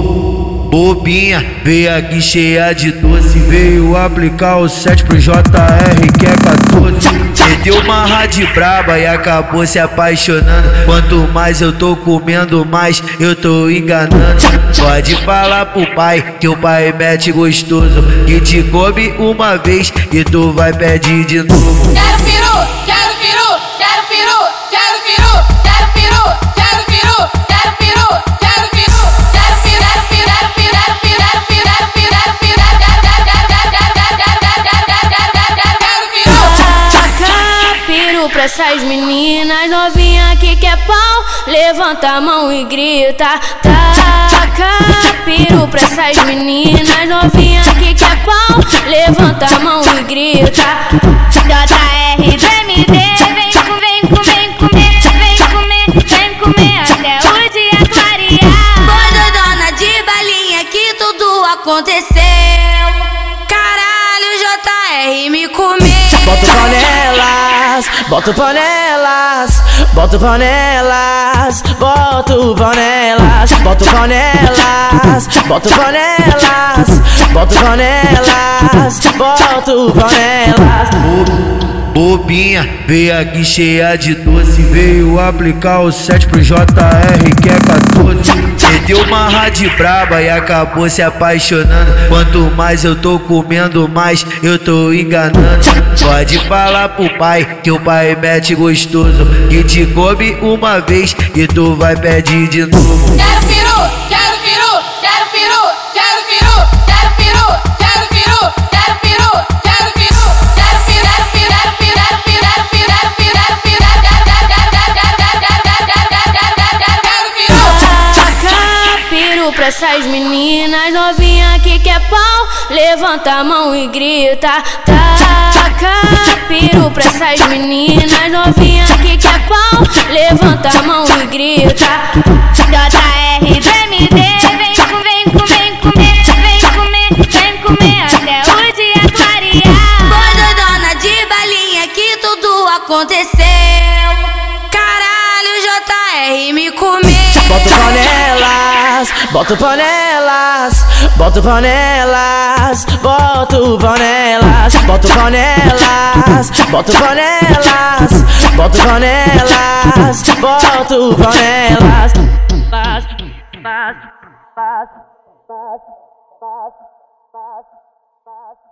Bo- Bobinha, veio aqui cheia de doce Veio aplicar o 7 pro JR que é 14 Meteu uma rádio braba e acabou se apaixonando. Quanto mais eu tô comendo, mais eu tô enganando. Pode falar pro pai que o pai mete gostoso. Que te come uma vez e tu vai pedir de novo. Quero peru, Peru pra essas meninas novinha que quer pau, levanta a mão e grita. Taca peru pra essas meninas novinha que quer pau, levanta a mão e grita. JRDMD, vem com, vem com, vem comer, vem comer, vem comer até o dia clarear. Foi doidona de balinha que tudo aconteceu. Boto panelas, boto panelas, boto panelas, boto panelas, boto panelas, boto panelas, boto panelas. Bobinha, veio aqui cheia de doce Veio aplicar o 7 pro JR que é 14 Meteu uma rádio braba e acabou se apaixonando. Quanto mais eu tô comendo, mais eu tô enganando. Pode falar pro pai que o pai mete gostoso. Que te come uma vez e tu vai pedir de novo pra essas meninas novinha que quer pau, levanta a mão e grita. Taca peru pra essas meninas novinha que quer pau, levanta a mão e grita. JRDMD, vem com, vem com, vem comer, vem comer, vem comer até o dia clarear. Foi doidona de balinha que tudo aconteceu. Caralho, JR me comeu. Boto panelas, boto panelas, boto panelas, boto panelas, boto panelas, boto panelas, boto panelas. Pass, pass, pass, pass, pass, pass.